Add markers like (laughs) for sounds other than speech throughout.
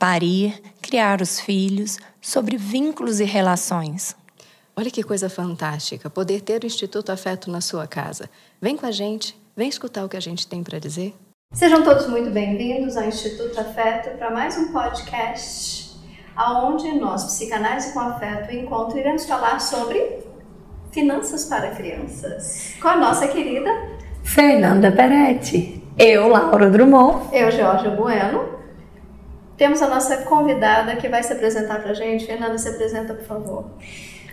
parir, criar os filhos, sobre vínculos e relações. Olha que coisa fantástica poder ter o Instituto Afeto na sua casa. Vem com a gente, vem escutar o que a gente tem para dizer. Sejam todos muito bem-vindos ao Instituto Afeto para mais um podcast, aonde nós, Psicanálise com Afeto, encontro iremos falar sobre finanças para crianças. Com a nossa querida Fernanda Peretti. Eu, Laura Drummond. Eu, Jorge Bueno. Temos a nossa convidada que vai se apresentar para a gente. Fernanda, se apresenta, por favor.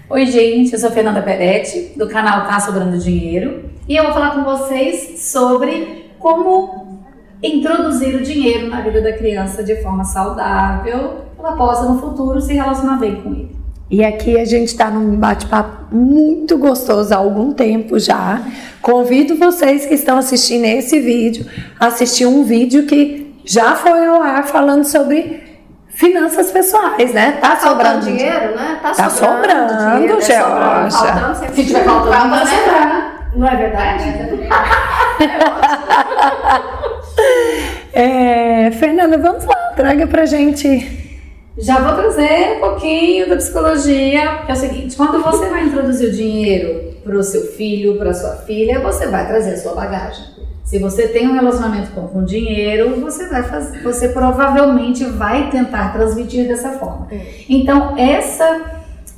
Oi, gente, eu sou Fernanda Peretti, do canal Tá Sobrando Dinheiro, e eu vou falar com vocês sobre como introduzir o dinheiro na vida da criança de forma saudável, ela possa no futuro se relacionar bem com ele. E aqui a gente está num bate-papo muito gostoso há algum tempo já. Convido vocês que estão assistindo esse vídeo a assistir um vídeo que já foi ao ar falando sobre finanças pessoais, né? Tá, tá sobrando dinheiro, né? Tá, tá sobrando, sobrando dinheiro, Georgia. Tá faltando, sempre Se tiver faltando, vai sobrar. Não é verdade? (laughs) é, Fernanda, vamos lá, traga pra gente. Já vou trazer um pouquinho da psicologia, que é o seguinte: quando você vai introduzir o dinheiro para o seu filho, para sua filha, você vai trazer a sua bagagem. Se você tem um relacionamento com, com dinheiro, você vai fazer, você provavelmente vai tentar transmitir dessa forma. Então, essa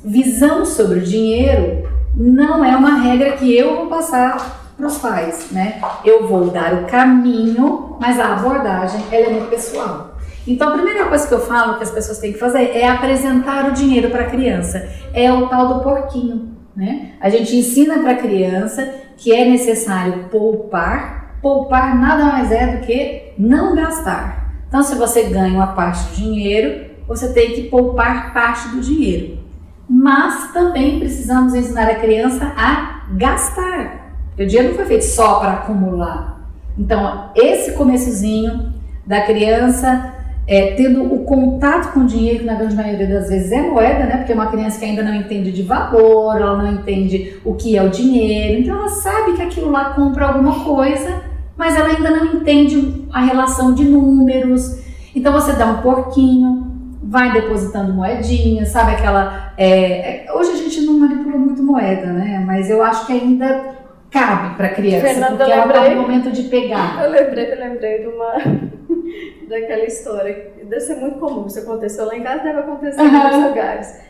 visão sobre o dinheiro não é uma regra que eu vou passar para os pais, né? Eu vou dar o caminho, mas a abordagem ela é muito pessoal. Então, a primeira coisa que eu falo que as pessoas têm que fazer é apresentar o dinheiro para a criança. É o tal do porquinho, né? A gente ensina para a criança que é necessário poupar Poupar nada mais é do que não gastar. Então, se você ganha uma parte do dinheiro, você tem que poupar parte do dinheiro. Mas também precisamos ensinar a criança a gastar. Porque o dinheiro não foi feito só para acumular. Então, esse começozinho da criança é, tendo o contato com o dinheiro, que na grande maioria das vezes é moeda, né? Porque é uma criança que ainda não entende de valor, ela não entende o que é o dinheiro, então ela sabe que aquilo lá compra alguma coisa, mas ela ainda não entende a relação de números. Então você dá um porquinho, vai depositando moedinhas, sabe aquela. É, é, hoje a gente não manipula muito moeda, né? Mas eu acho que ainda cabe para criança, Fernanda, porque ela está no momento de pegar. Eu lembrei, eu lembrei de uma (laughs) daquela história. Deve ser muito comum, isso aconteceu lá em casa, deve acontecer uhum. em outros lugares.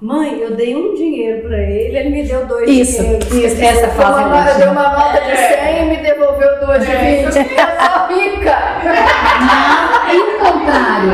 Mãe, eu dei um dinheiro para ele, ele me deu dois isso, dinheiros. Isso, essa frase é Eu dei uma nota de 100 e me devolveu dois de 20. Eu sou rica! Não, pelo contrário.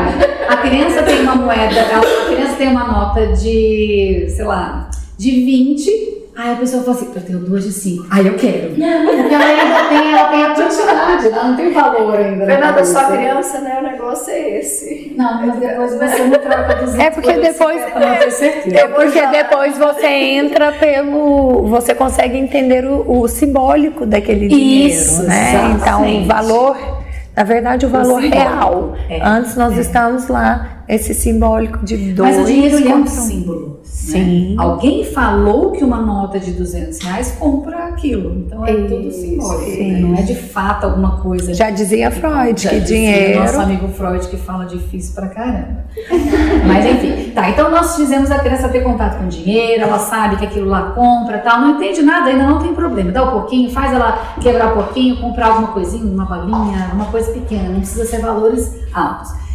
A criança tem uma moeda, a criança tem uma nota de, sei lá, de 20 Aí a pessoa fala assim, eu tenho duas de cinco. Aí eu quero. Porque ela ainda tem, ela tem a quantidade, ela não tem valor ainda. Fernanda, sua criança, né? O negócio é esse. Não, mas depois você não troca dos É porque depois. É, é porque depois você entra pelo. Você consegue entender o, o simbólico daquele dinheiro, Isso, né? Exatamente. Então, o valor. Na verdade, o valor o real. É, Antes nós é. estamos lá, esse simbólico de dois. Mas o dinheiro é um símbolo. Sim. Né? Alguém falou que uma nota de 200 reais compra aquilo. Então é Isso, tudo simbólico. Né? Não é de fato alguma coisa. Já dizia Freud já que dinheiro. Nosso amigo Freud que fala difícil pra caramba. (laughs) Mas enfim. Tá, então nós fizemos a criança ter contato com dinheiro, ela sabe que aquilo lá compra tal. Não entende nada, ainda não tem problema. Dá um pouquinho, faz ela quebrar um pouquinho, comprar alguma coisinha, uma balinha, uma coisa pequena. Não precisa ser valores altos.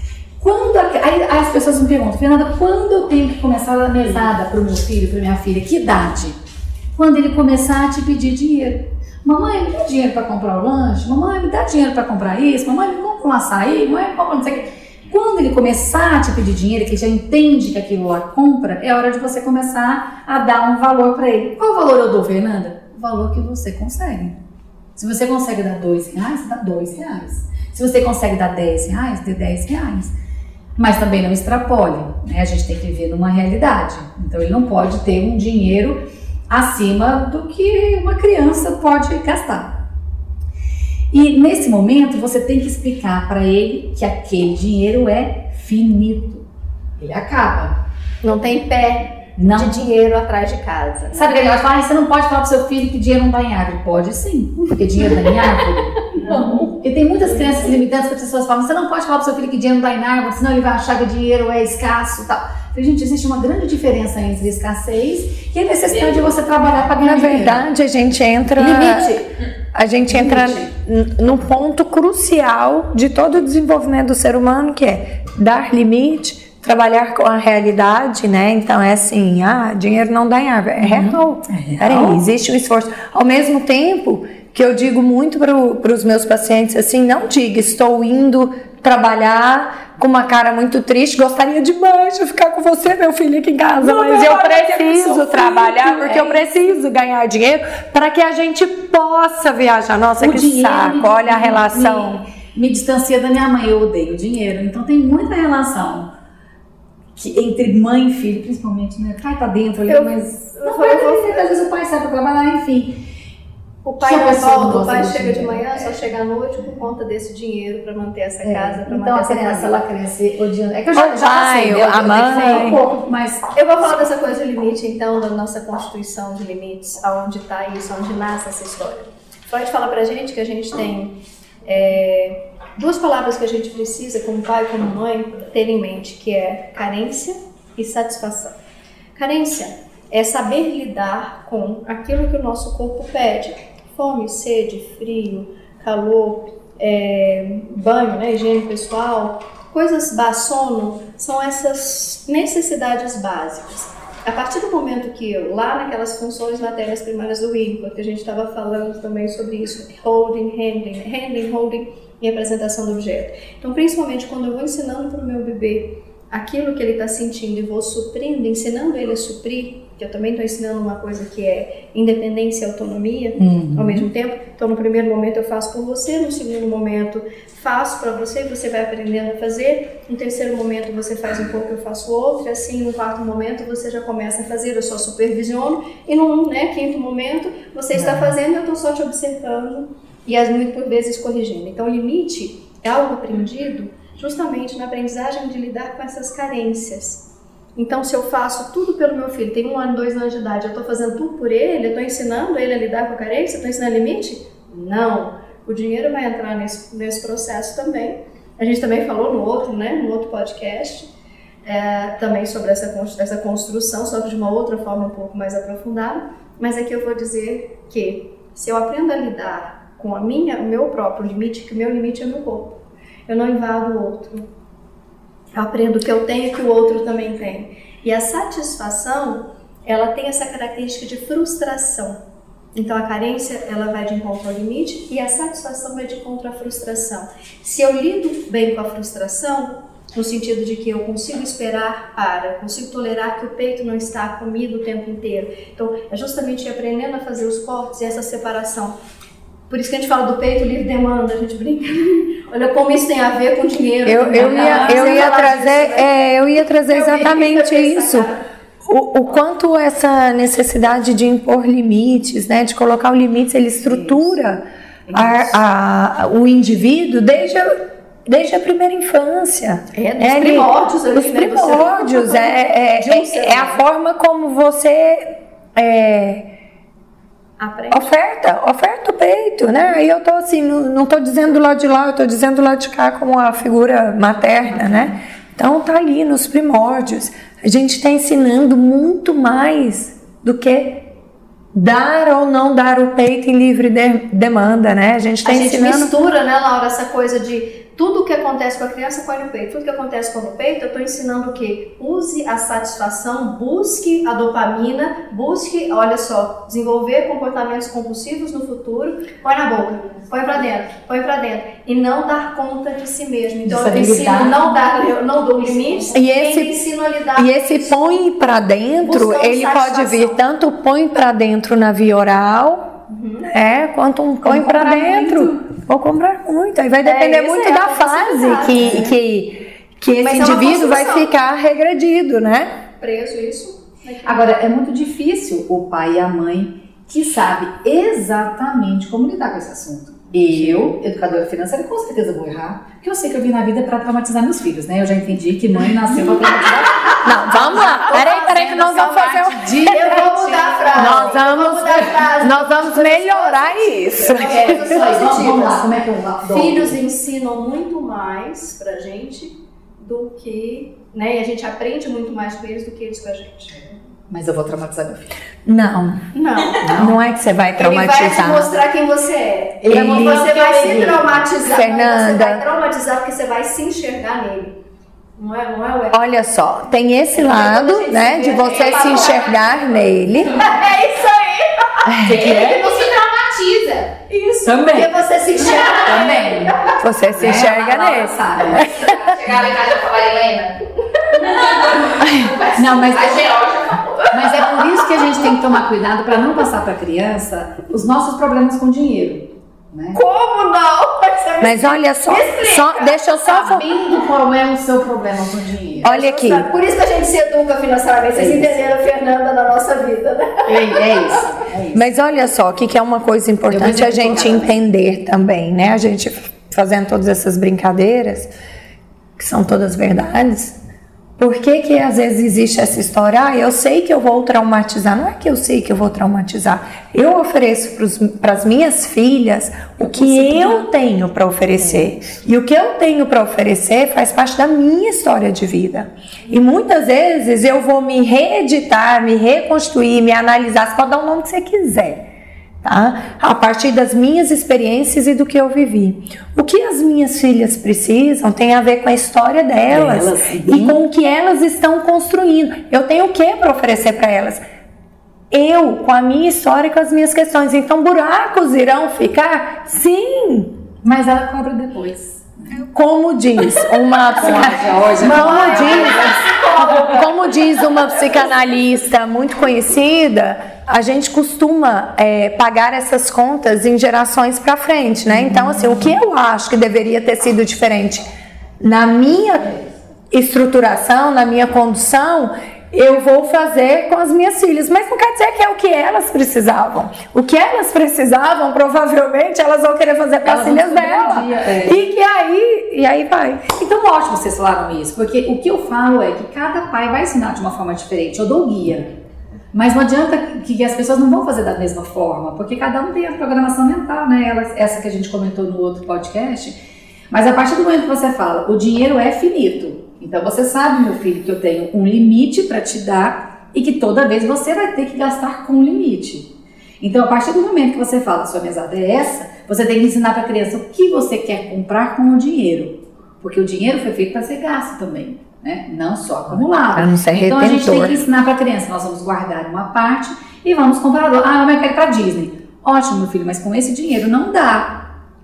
Quando a, aí, as pessoas me perguntam, Fernanda, quando eu tenho que começar a mesada para o meu filho, para minha filha? Que idade? Quando ele começar a te pedir dinheiro. Mamãe, me dá dinheiro para comprar o lanche? Mamãe, me dá dinheiro para comprar isso? Mamãe, me compra um açaí? Mamãe, compra não sei o quê. Quando ele começar a te pedir dinheiro, que ele já entende que aquilo lá compra, é hora de você começar a dar um valor para ele. Qual valor eu dou, Fernanda? O valor que você consegue. Se você consegue dar dois reais, dá dois reais. Se você consegue dar dez reais, dê dez reais. Mas também não extrapole. Né? A gente tem que viver numa realidade. Então ele não pode ter um dinheiro acima do que uma criança pode gastar. E nesse momento você tem que explicar para ele que aquele dinheiro é finito. Ele acaba. Não tem pé não. de dinheiro atrás de casa. Né? Sabe que ele vai falar, você não pode falar pro seu filho que dinheiro não dá em árvore. Pode sim, porque dinheiro dá em árvore. (laughs) não. E tem muitas crenças limitantes que as pessoas falam, você não pode falar pro seu filho que dinheiro não dá em árvore, senão ele vai achar que dinheiro é escasso e tal. Então, gente, existe uma grande diferença entre escassez e a necessidade de você trabalhar para ganhar Na verdade, a gente entra... Limite. A gente Limite. entra num ponto crucial de todo o desenvolvimento do ser humano, que é dar limite, trabalhar com a realidade, né? Então é assim, ah, dinheiro não dá em árvore. É real. É real. Peraí, existe um esforço. Ao mesmo tempo que eu digo muito para os meus pacientes assim, não diga estou indo trabalhar com uma cara muito triste, gostaria demais de ficar com você, meu filho, aqui em casa, não, mas eu preciso trabalhar porque é eu preciso ganhar dinheiro para que a gente possa viajar. Nossa, o que saco, olha a relação. Me, me distancia da minha mãe, eu odeio dinheiro, então tem muita relação que, entre mãe e filho, principalmente, né? Pai tá dentro ali, eu, mas. Não, não, eu, às vezes o pai sai para trabalhar, enfim. O pai não volta, o pai chega de manhã, só chega à noite por conta desse dinheiro para manter essa é. casa, para então, manter essa criança, ela cresce odiando. É que eu já, já passei, né? a mãe. Um pouco, mas eu vou falar dessa coisa de limite, então, da nossa constituição de limites, aonde está isso, onde nasce essa história. Freud fala pra gente que a gente tem é, duas palavras que a gente precisa, como pai e como mãe, ter em mente, que é carência e satisfação. Carência é saber lidar com aquilo que o nosso corpo pede fome, sede, frio, calor, é, banho, né, higiene pessoal, coisas sono, são essas necessidades básicas. A partir do momento que eu, lá naquelas funções matérias primárias do Winnicott, que a gente estava falando também sobre isso, holding, handling, handling, holding e apresentação do objeto. Então, principalmente quando eu vou ensinando para o meu bebê aquilo que ele está sentindo e vou suprindo, ensinando ele a suprir, que eu também estou ensinando uma coisa que é independência e autonomia uhum. ao mesmo tempo. Então, no primeiro momento eu faço por você, no segundo momento faço para você, você vai aprendendo a fazer. No terceiro momento você faz um pouco, eu faço outro. E assim, no quarto momento você já começa a fazer, eu só supervisiono. E no né, quinto momento você está uhum. fazendo, eu estou só te observando e as muito por vezes corrigindo. Então, o limite é algo aprendido justamente na aprendizagem de lidar com essas carências. Então, se eu faço tudo pelo meu filho, tem um ano, dois anos de idade, eu estou fazendo tudo por ele, eu estou ensinando ele a lidar com a carência, estou ensinando limite? Não. O dinheiro vai entrar nesse, nesse processo também. A gente também falou no outro, né, no outro podcast, é, também sobre essa, essa construção, só que de uma outra forma um pouco mais aprofundada. Mas aqui eu vou dizer que se eu aprendo a lidar com a minha, o meu próprio limite, que o meu limite é meu corpo, eu não invado o outro, eu aprendo que eu tenho que o outro também tem. E a satisfação, ela tem essa característica de frustração. Então a carência, ela vai de encontro ao limite e a satisfação vai de encontro à frustração. Se eu lido bem com a frustração, no sentido de que eu consigo esperar para, consigo tolerar que o peito não está comido o tempo inteiro. Então, é justamente aprendendo a fazer os cortes e essa separação. Por isso que a gente fala do peito livre demanda, a gente brinca. (laughs) Olha como isso tem a ver com dinheiro. Eu, eu ia, eu ia trazer, disso, né? é, eu ia trazer exatamente isso. O, o, quanto essa necessidade de impor limites, né, de colocar o limite, ele estrutura isso. A, a, o indivíduo desde a, desde a primeira infância. É, dos é, primórdios. Os né, primórdios. É, é, é, é, a forma como você... É, Aprende. Oferta, oferta o peito, né? Aí eu tô assim, não, não tô dizendo lá de lá, eu tô dizendo lá de cá como a figura materna, né? Então tá ali nos primórdios. A gente está ensinando muito mais do que dar ou não dar o peito em livre de demanda, né? A gente está ensinando. A gente mistura, né, Laura, essa coisa de tudo o que acontece com a criança põe no peito. Tudo que acontece com o peito, eu estou ensinando o que? Use a satisfação, busque a dopamina, busque, olha só, desenvolver comportamentos compulsivos no futuro. Põe na boca, põe para dentro, põe para dentro. E não dar conta de si mesmo. Então eu ensino não dar, eu não dou limites, e esse, ensino a lidar E esse põe para dentro, ele pode vir tanto põe para dentro na via oral, Uhum. É, quanto um põe para dentro. Vou comprar muito. Aí vai depender é, muito é da fase que, que, que esse Mas é indivíduo vai ficar regredido, né? Preso isso. Agora, é muito difícil o pai e a mãe que sabe exatamente como lidar com esse assunto. Eu, educadora financeira, com certeza vou errar, porque eu sei que eu vim na vida para traumatizar meus filhos, né? Eu já entendi que mãe nasceu pra traumatizar. Não, vamos lá. Peraí, peraí que nós vamos fazer um... Eu vou mudar a frase. Nós vou vamos, mudar a frase. nós vamos melhorar isso. É, Vamos, vamos lá, como é que eu dou? Filhos ensinam muito mais pra gente do que, né? E a gente aprende muito mais com eles do que eles com a gente. Mas eu vou traumatizar meu filho. Não, Não. não é que você vai Ele vai te traumatizar. mostrar quem você é. Ele- você vai se traumatizar. Fernanda. Você vai traumatizar porque você vai se enxergar nele. Não é, não é Olha só, tem esse a lado, né, de você é se enxergar (laughs) nele. É isso aí. (laughs) Você quer? Ele não se traumatiza. Isso. Também. Porque você se enxerga Também. Você se enxerga nele. Em casa e falava, Helena. (laughs) Não, mas A falou. Mas é por isso que a gente tem que tomar cuidado para não passar para a criança os nossos problemas com dinheiro. Né? Como não? Mas Mas olha só, só deixa eu só Sabendo qual é o seu problema com dinheiro. Olha aqui. Por isso que a gente se educa financeiramente. Vocês É entenderam, Fernanda, na nossa vida, né? É, é isso. É isso. Mas olha só, o que, que é uma coisa importante a gente entender também, né? A gente fazendo todas essas brincadeiras, que são todas verdades. Por que, que às vezes existe essa história? Ah, eu sei que eu vou traumatizar. Não é que eu sei que eu vou traumatizar. Eu ofereço para as minhas filhas o que eu tenho para oferecer. E o que eu tenho para oferecer faz parte da minha história de vida. E muitas vezes eu vou me reeditar, me reconstruir, me analisar. Você pode dar o nome que você quiser tá? A partir das minhas experiências e do que eu vivi. O que as minhas filhas precisam tem a ver com a história delas Delas, e com o que elas estão construindo. Eu tenho o que para oferecer para elas? Eu, com a minha história e com as minhas questões. Então, buracos irão ficar? Sim! Mas ela cobra depois. Como diz uma (laughs) como diz, como diz uma psicanalista muito conhecida, a gente costuma é, pagar essas contas em gerações para frente, né? Então, assim, o que eu acho que deveria ter sido diferente na minha estruturação, na minha condução, eu vou fazer com as minhas filhas, mas não quer dizer que é o que elas precisavam. O que elas precisavam, provavelmente, elas vão querer fazer para as filhas dela. dia, é. E que aí, e aí vai. Então, ótimo vocês falaram isso, porque o que eu falo é que cada pai vai ensinar de uma forma diferente. Eu dou guia. Mas não adianta que que as pessoas não vão fazer da mesma forma, porque cada um tem a programação mental, né? Ela- essa que a gente comentou no outro podcast. Mas a partir do momento que você fala, o dinheiro é finito. Então você sabe, meu filho, que eu tenho um limite para te dar e que toda vez você vai ter que gastar com limite. Então, a partir do momento que você fala, sua mesada é essa, você tem que ensinar para a criança o que você quer comprar com o dinheiro. Porque o dinheiro foi feito para ser gasto também, né? Não só acumulado. Pra não ser Então a gente tem retentor. que ensinar para a criança, nós vamos guardar uma parte e vamos comprar. Ah, mas eu quero ir para Disney. Ótimo, meu filho, mas com esse dinheiro não dá.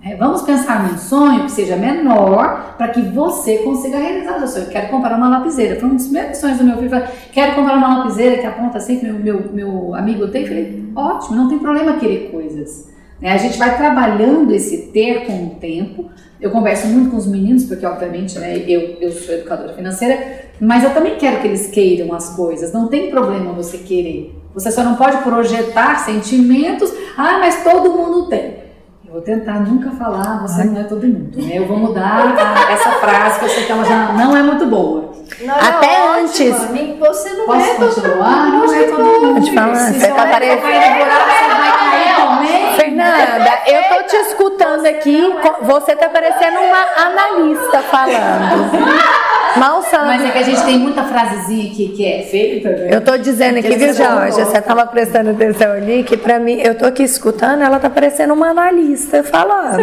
É, vamos pensar num sonho que seja menor para que você consiga realizar o seu sonho. Quero comprar uma lapiseira. Foi um dos primeiros sonhos do meu filho. Quero comprar uma lapiseira que aponta assim, que meu, meu, meu amigo tem. Eu Falei, ótimo, não tem problema querer coisas. Né, A gente vai trabalhando esse ter com o tempo. Eu converso muito com os meninos, porque obviamente né, eu, eu sou educadora financeira, mas eu também quero que eles queiram as coisas. Não tem problema você querer. Você só não pode projetar sentimentos. Ah, mas todo mundo tem. Eu vou tentar nunca falar, você não é todo mundo. Né? Eu vou mudar a- (laughs) essa frase, que eu sei que ela já não é muito boa. Não, Até não, antes. ótima. Nem- Você não Posso é todo continuar? Não é todo mundo. Te falar, Se você tá é, vai cair também. Fernanda, eu tô te escutando aqui, co- você tá parecendo uma analista falando. (laughs) Mal Mas sabe. é que a gente tem muita frasezinha aqui que é feita, né? Eu tô dizendo aqui, viu, Jorge? Você tava prestando atenção ali, que pra mim, eu tô aqui escutando, ela tá parecendo uma analista falando.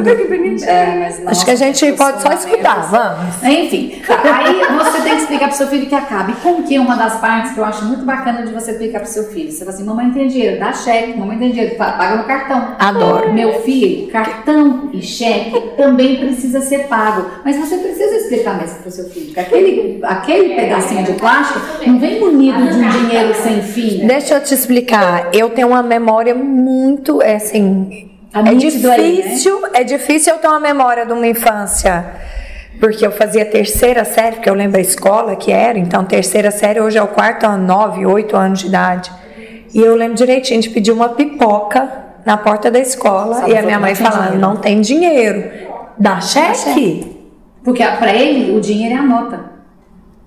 É, mas Acho nossa, que a gente pode só escutar, vamos. Enfim, aí você tem que explicar pro seu filho que acabe. Com que uma das partes que eu acho muito bacana de você explicar pro seu filho. Você fala assim, mamãe tem dinheiro, dá cheque, mamãe tem dinheiro, pa- paga no cartão. Adoro. Meu filho, cartão e cheque também precisa ser pago. Mas você precisa explicar mesmo pro seu filho que aquele, aquele pedacinho de plástico não vem munido de um dinheiro sem fim. Deixa eu te explicar. Eu tenho uma memória muito, é assim, Tá é nítido aí, né? difícil, é difícil eu ter uma memória de uma infância porque eu fazia terceira série, porque eu lembro a escola que era, então terceira série hoje é o quarto ano, nove, oito anos de idade. E eu lembro direitinho de pedir uma pipoca na porta da escola Sabe e a minha mãe falando, dinheiro. não tem dinheiro. Dá cheque? Porque pra ele, o dinheiro é a nota.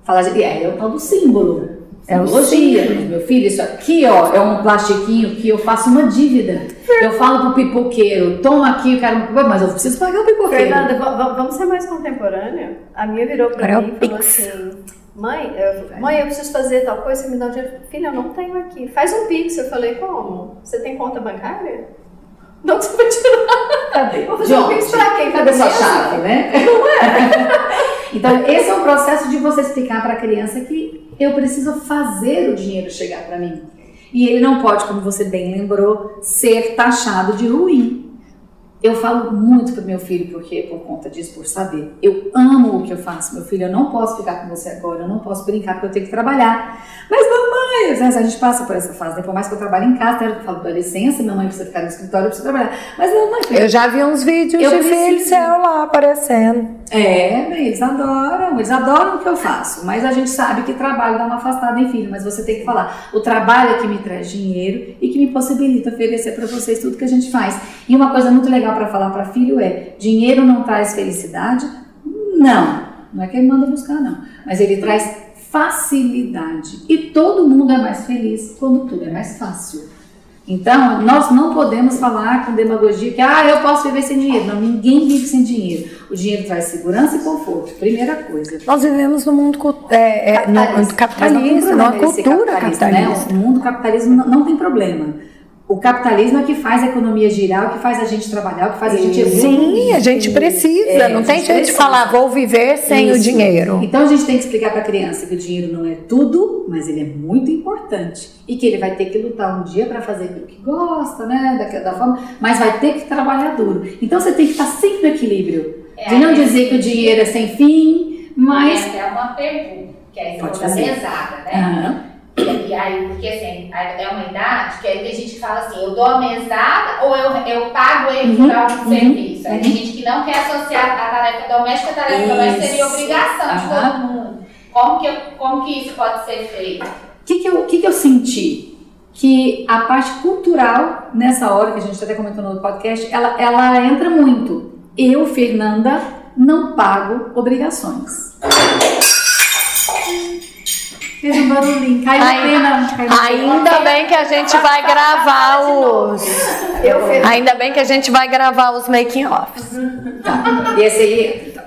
Fala, de- é, é o tal do símbolo. É o Simbologia. Meu filho, isso aqui, ó, é um plastiquinho que eu faço uma dívida. Eu falo pro pipoqueiro, toma aqui, eu quero um mas eu preciso pagar o pipoqueiro. Fernanda, va- va- vamos ser mais contemporânea? A minha virou pra Agora é mim e falou Pix. assim: Mãe, eu, mãe, eu preciso fazer tal coisa, você me dá um dinheiro. Filha, eu não tenho aqui. Faz um Pix. Eu falei: Como? Você tem conta bancária? Não, você vai tirar. Cadê? Vou fazer um Pix pra quem? Cadê sua mim, chave, né? (laughs) então, esse é o processo de você explicar para a criança que eu preciso fazer o dinheiro chegar para mim. E ele não pode, como você bem lembrou, ser taxado de ruim. Eu falo muito pro meu filho, porque por conta disso, por saber. Eu amo o que eu faço, meu filho. Eu não posso ficar com você agora, eu não posso brincar porque eu tenho que trabalhar. Mas mamãe, às vezes a gente passa por essa fase, né? por mais que eu trabalhe em casa, eu falo, dá licença, mamãe precisa ficar no escritório, eu preciso trabalhar. Mas mamãe, Eu já vi uns vídeos Eu de preciso. filho seu lá aparecendo. é, eles adoram, eles adoram o que eu faço, mas a gente sabe que trabalho dá uma afastada em filho, mas você tem que falar, o trabalho é que me traz dinheiro e que me possibilita oferecer para vocês tudo que a gente faz. E uma coisa muito legal para falar para filho é, dinheiro não traz felicidade? Não, não é que ele manda buscar não, mas ele traz facilidade e todo mundo é mais feliz quando tudo é mais fácil. Então, nós não podemos falar com demagogia que, ah, eu posso viver sem dinheiro. Não, ninguém vive sem dinheiro. O dinheiro traz segurança e conforto, primeira coisa. Nós vivemos num mundo é, é, no- Capitalista. capitalista, numa cultura capitalismo, capitalista. Né? O mundo capitalismo não, não tem problema. O capitalismo é que faz a economia girar, o que faz a gente trabalhar, o que faz a gente evoluir. Sim, a gente precisa. É, não tem gente jeito de precisa. falar, vou viver sem o Isso. dinheiro. Então a gente tem que explicar para a criança que o dinheiro não é tudo, mas ele é muito importante e que ele vai ter que lutar um dia para fazer aquilo que gosta, né, da, da forma, mas vai ter que trabalhar duro. Então você tem que estar sempre no equilíbrio, É, de não é. dizer que o dinheiro é sem fim, mas Essa é uma pergunta, que é Pode a da fazer. mesada, né? Aham. Aí, porque assim, é uma idade que aí tem gente que fala assim, eu dou a mesada ou eu, eu pago ele Uhum, algum uhum, serviço. Aí uhum. tem gente que não quer associar a tarefa doméstica, a tarefa doméstica seria Isso. obrigação de todo mundo. Como que, eu- como que isso pode ser feito? O que, que, eu, que, que eu senti? Que a parte cultural, nessa hora que a gente até comentou no podcast, ela, ela entra muito. Eu, Fernanda, não pago obrigações. Fez um barulhinho, caiu a pena. Caiu a pena. Ainda bem que a gente vai gravar os. Ainda bem que a gente vai gravar os making offs. Tá. E esse aí entra, então.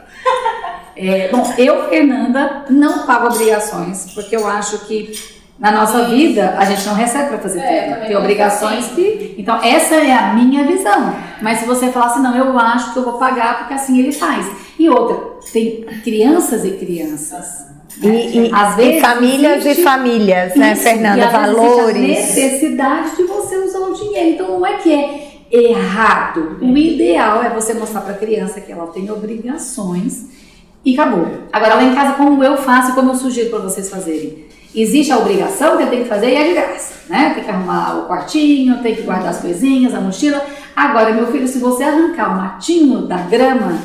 É, bom, eu, Fernanda, não pago obrigações, porque eu acho que na nossa vida a gente não recebe para fazer É, tudo. Tem obrigações assim. que. Então, essa é a minha visão. Mas se você falar assim, não, eu acho que eu vou pagar porque assim ele faz. E outra, tem crianças e crianças. E, e- Às e vezes famílias e famílias, né, Isso, Fernanda? e Valores. A necessidade de você usar o dinheiro. Então não é que é errado. O ideal é você mostrar para a criança que ela tem obrigações e acabou. Agora lá em casa, como eu faço e como eu sugiro para vocês fazerem. Existe a obrigação que eu tenho que fazer e é de graça, né? Tem que arrumar o quartinho, tem que guardar as coisinhas, a mochila. Agora, meu filho, se você arrancar o matinho da grama,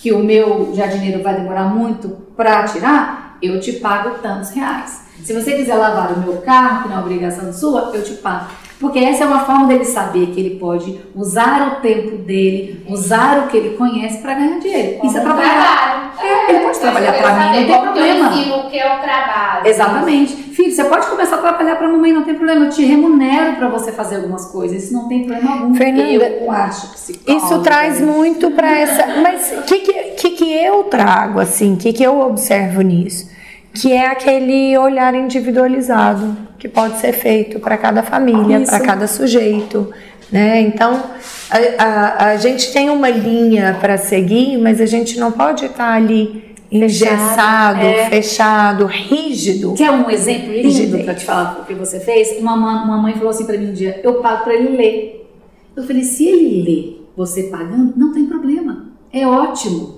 que o meu jardineiro vai demorar muito para tirar, eu te pago tantos reais. Se você quiser lavar o meu carro, que não é obrigação sua, eu te pago. Porque essa é uma forma dele saber que ele pode usar o tempo dele, usar o que ele conhece para ganhar dinheiro. Isso é trabalhar. trabalho. É, ele pode trabalhar quero mim, não tem problema. Eu ensino o que é o trabalho. Exatamente. Filho, você pode começar a trabalhar para a mamãe, não tem problema. Eu te remunero para você fazer algumas coisas. Isso não tem problema algum. Fernanda, eu acho psicóloga. Isso traz muito para essa. Mas o que, que, que, que eu trago, assim? O que, que eu observo nisso? Que é aquele olhar individualizado que pode ser feito para cada família, para cada sujeito. Né? Então, a, a, a gente tem uma linha para seguir, mas a gente não pode estar ali engessado, é. fechado, rígido. Quer um exemplo lindo Rigidez. para te falar o que você fez? Uma, ma- uma mãe falou assim para mim um dia: eu pago para ele ler. Eu falei: se ele lê você pagando, não tem problema. É ótimo.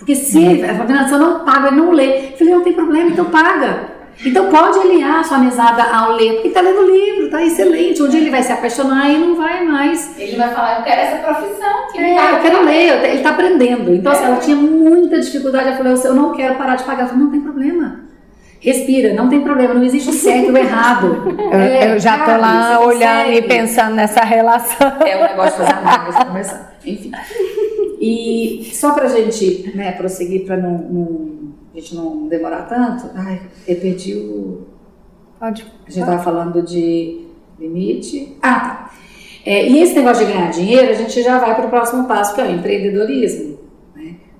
Porque se ele, a eu não pago, ele não lê. Eu falei: não tem problema, então paga. Então pode alinhar a sua mesada ao ler, porque está lendo livro, tá excelente. Um dia ele vai se apaixonar e não vai mais. Ele vai falar, eu quero essa profissão. Que é, eu quero ler, ele está aprendendo. Então, assim, ela tinha muita dificuldade. Ela falou, eu não quero parar de pagar. Eu falei, não tem problema. Respira, não tem problema, não existe certo ou errado. (laughs) Eu, é, eu já tô lá olhando e pensando nessa relação. É um negócio de fazer análise, conversar. Enfim. E só pra gente né, prosseguir, pra não, não, a gente não demorar tanto, ai, eu perdi o. Pode. A gente tava falando de limite. Ah, tá. É, e esse negócio de ganhar dinheiro, a gente já vai para o próximo passo, que é o empreendedorismo.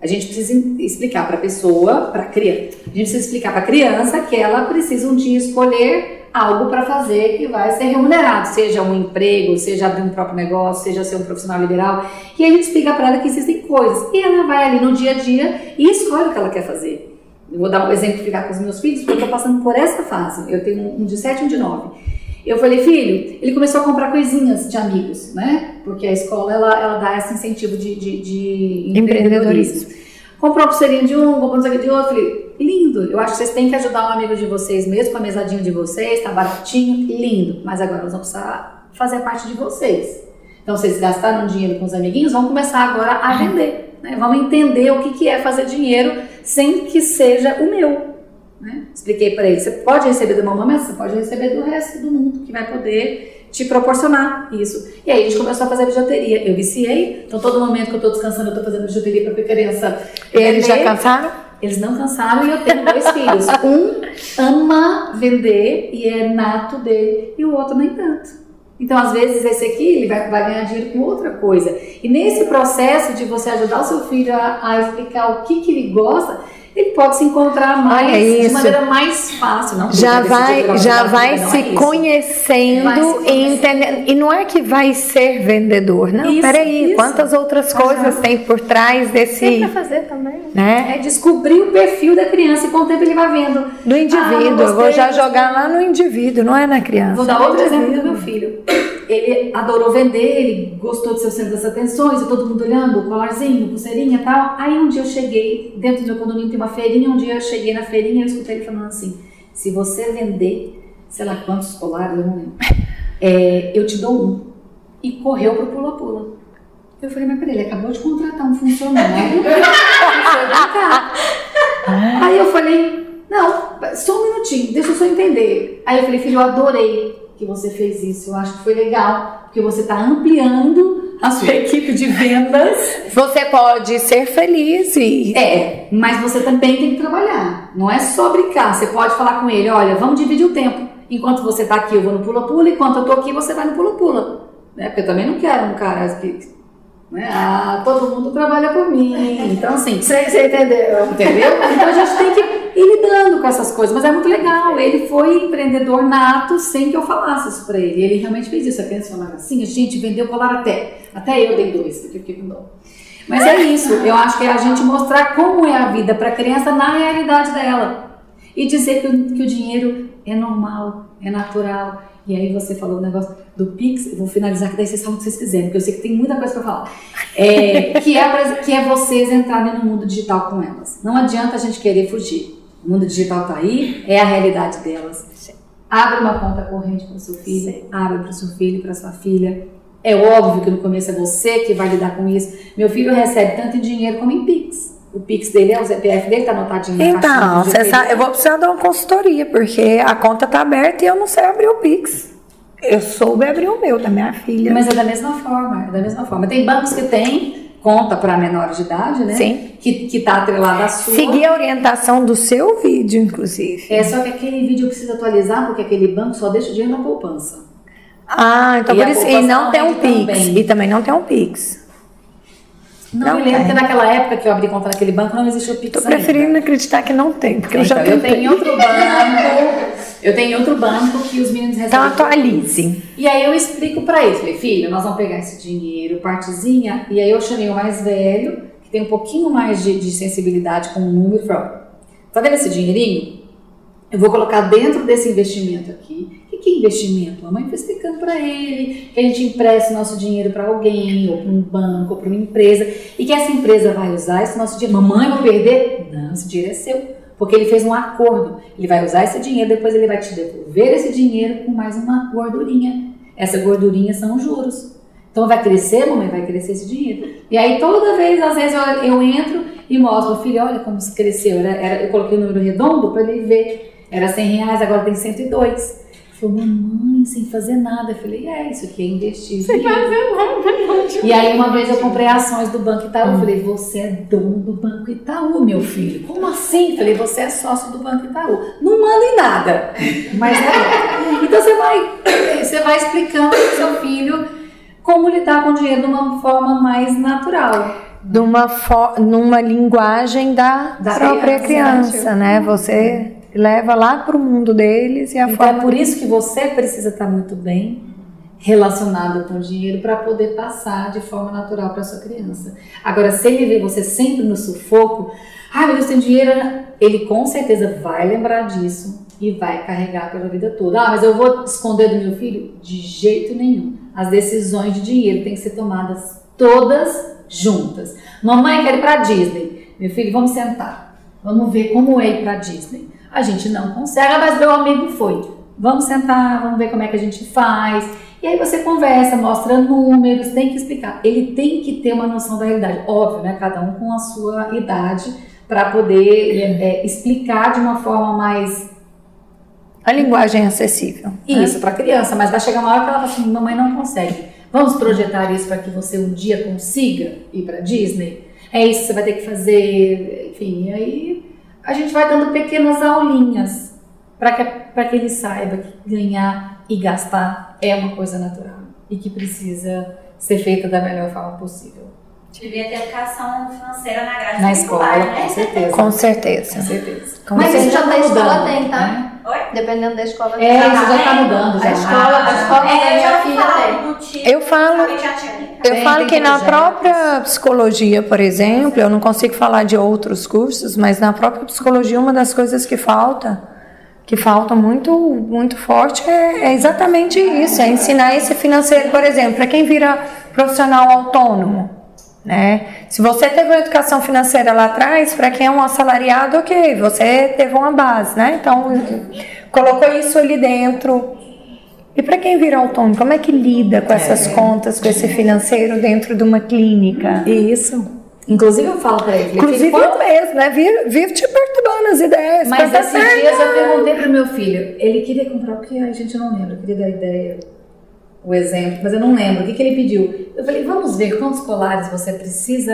A gente precisa explicar para a pessoa, para a criança, a gente precisa explicar para a criança que ela precisa um dia escolher algo para fazer que vai ser remunerado, seja um emprego, seja abrir um próprio negócio, seja ser um profissional liberal. E a gente explica para ela que existem coisas. E ela vai ali no dia a dia e escolhe o que ela quer fazer. Eu vou dar um exemplo ficar com os meus filhos, porque eu estou passando por essa fase. Eu tenho um de 7 e um de 9. Eu falei, filho, ele começou a comprar coisinhas de amigos, né? Porque a escola, ela, ela dá esse incentivo de, de, de empreendedorismo. Comprou pulseirinha de um, comprou não de outro. Falei, lindo. Eu acho que vocês têm que ajudar um amigo de vocês mesmo, com a mesadinha de vocês, tá baratinho, lindo. Mas agora nós vamos precisar fazer parte de vocês. Então, vocês gastaram dinheiro com os amiguinhos, vamos começar agora a vender. Né? Vamos entender o que, que é fazer dinheiro sem que seja o meu. Né? Expliquei para ele, você pode receber do mamãe, mas você pode receber do resto do mundo que vai poder te proporcionar isso. E aí a gente começou a fazer bijuteria. Eu viciei, então todo momento que eu estou descansando eu estou fazendo bijuteria para a criança. Eles já cansaram? Eles não cansaram e eu tenho dois filhos. Um ama vender e é nato dele e o outro nem tanto. Então, às vezes, esse aqui ele vai, vai ganhar dinheiro com outra coisa. E nesse processo de você ajudar o seu filho a, a explicar o que, que ele gosta, ele pode se encontrar mais de maneira mais fácil, não? Já vai, já vai se é conhecendo vai se e entendendo. E não é que vai ser vendedor, não. Isso, peraí, isso. quantas outras coisas tem por trás desse. Tem pra fazer também. Né? É descobrir o perfil da criança e com o tempo ele vai vendo. Do indivíduo. Ah, eu vou já jogar lá no indivíduo, não é na criança. Vou dar outro exemplo do meu filho. Ele adorou vender, ele gostou de ser o centro das atenções, e todo mundo olhando, colarzinho, pulseirinha e tal. Aí um dia eu cheguei, dentro do meu condomínio tem uma feirinha, um dia eu cheguei na feirinha e eu escutei ele falando assim: se você vender, sei lá quantos colares, eu não lembro, é, eu te dou um. E correu pro pula-pula. Eu falei, mas peraí, ele acabou de contratar um funcionário. (laughs) Aí eu falei, não, só um minutinho, deixa eu só entender. Aí eu falei, filho, eu adorei que você fez isso, eu acho que foi legal, porque você está ampliando a sua equipe de vendas. Você pode ser feliz e. É, mas você também tem que trabalhar. Não é só brincar. Você pode falar com ele: olha, vamos dividir o tempo. Enquanto você está aqui, eu vou no pula-pula. Enquanto eu estou aqui, você vai no pula-pula. Né? Porque eu também não quero um cara que. Né? Ah, todo mundo trabalha por mim. Então, assim. Você, você entendeu? Entendeu? Então a gente tem que ir lidando com essas coisas. Mas é muito legal. Ele foi empreendedor nato sem que eu falasse isso pra ele. Ele realmente fez isso. A criança falava assim: a gente vendeu colar até. Até eu dei dois, porque eu fiquei com. Mas é isso. Eu acho que é a gente mostrar como é a vida pra criança na realidade dela. E dizer que o, que o dinheiro é normal, é natural. E aí você falou o negócio do Pix, eu vou finalizar que daí vocês falam o que vocês quiserem, porque eu sei que tem muita coisa para falar. É, que, é, que é vocês entrarem no mundo digital com elas. Não adianta a gente querer fugir. O mundo digital está aí, é a realidade delas. Sim. Abre uma conta corrente para o seu filho, Sim. abre para o seu filho, para sua filha. É óbvio que no começo é você que vai lidar com isso. Meu filho recebe tanto em dinheiro como em Pix. O Pix dele é o CPF dele, tá anotadinho Então, sabe, eu vou precisar dar uma consultoria, porque a conta tá aberta e eu não sei abrir o Pix. Eu soube abrir o meu, da minha filha. Mas é da mesma forma, é da mesma forma. Tem bancos que tem conta para menores de idade, né? Sim. Que, que tá atrelada à sua. Seguir a orientação do seu vídeo, inclusive. É, só que aquele vídeo precisa atualizar, porque aquele banco só deixa o dinheiro na poupança. Ah, então e por isso. E não tem um Pix. Também. E também não tem um Pix. Não, não me lembro que naquela época que eu abri conta naquele banco não existia o Pix. Tô preferindo ainda. acreditar que não tem, porque então, eu já então, eu tenho outro banco. Eu tenho outro banco que os meninos recebem. Então atualize. E aí eu explico para eles, falei, filho, nós vamos pegar esse dinheiro, partezinha, e aí eu chamei o mais velho, que tem um pouquinho mais de, de sensibilidade com o número, falei, tá vendo esse dinheirinho? Eu vou colocar dentro desse investimento aqui que investimento? A mãe foi explicando para ele que a gente empresta nosso dinheiro para alguém, ou para um banco, ou para uma empresa, e que essa empresa vai usar esse nosso dinheiro. Mamãe, vou perder? Não, esse dinheiro é seu. Porque ele fez um acordo. Ele vai usar esse dinheiro, depois ele vai te devolver esse dinheiro com mais uma gordurinha. Essa gordurinha são os juros. Então vai crescer, mamãe, vai crescer esse dinheiro. E aí toda vez, às vezes, eu, eu entro e mostro, filho, olha como cresceu. Era, era, eu coloquei o um número redondo para ele ver. Era 100 reais, agora tem 102 falou, mamãe, sem fazer nada. Eu falei, é, isso aqui é investir. Sem fazer nada. E aí uma vez eu comprei ações do Banco Itaú. Eu falei, você é dono do Banco Itaú, meu filho. Como assim? Eu falei, você é sócio do Banco Itaú. Não manda em nada. Mas é. Então você vai, (coughs) você vai explicando pro seu filho como lidar com o dinheiro de uma forma mais natural. De uma numa linguagem da, da própria criança, criança né? Você leva lá para o mundo deles e a então forma. É por isso que você precisa estar muito bem relacionado com o dinheiro para poder passar de forma natural para sua criança. Agora, se ele vê você sempre no sufoco, ah, meu Deus, tem dinheiro, ele com certeza vai lembrar disso e vai carregar pela vida toda. Ah, mas eu vou esconder do meu filho? De jeito nenhum. As decisões de dinheiro têm que ser tomadas todas juntas. Mamãe, quero ir para Disney. Meu filho, vamos sentar. Vamos ver como é ir para Disney. A gente não consegue, mas meu amigo foi. Vamos sentar, vamos ver como é que a gente faz. E aí você conversa, mostra números, tem que explicar. Ele tem que ter uma noção da realidade. Óbvio, né? Cada um com a sua idade para poder é, é, explicar de uma forma mais a linguagem acessível. Isso, né? para criança, mas vai chegar uma hora que ela fala assim: mamãe não consegue. Vamos projetar isso para que você um dia consiga ir para Disney? É isso que você vai ter que fazer, enfim, aí a gente vai dando pequenas aulinhas para que, que ele saiba que ganhar e gastar é uma coisa natural e que precisa ser feita da melhor forma possível. Devia ter educação financeira na grade Na escola, né? com certeza. Com certeza. Com certeza. Com Mas isso já tá da escola tem, tá? Né? Oi? Dependendo da escola. É, isso já está mudando. Já. A escola, a escola é, da minha filha tem. Eu falo, eu Tem, falo tem que na própria psicologia, por exemplo, eu não consigo falar de outros cursos, mas na própria psicologia uma das coisas que falta, que falta muito, muito forte é, é exatamente isso, é ensinar esse financeiro, por exemplo, para quem vira profissional autônomo. Né? Se você teve uma educação financeira lá atrás, para quem é um assalariado, ok, você teve uma base, né? Então, colocou isso ali dentro. E para quem vira autônomo, como é que lida com essas contas, com esse financeiro dentro de uma clínica? Isso. Inclusive eu falo para ele. Inclusive filho, eu mesmo, né? Vivo, vivo te perturbando as ideias. Mas esses dias eu perguntei pro meu filho, ele queria comprar o que? Ai, gente, não lembro, eu queria dar ideia, o exemplo, mas eu não lembro. O que, que ele pediu? Eu falei, vamos ver quantos colares você precisa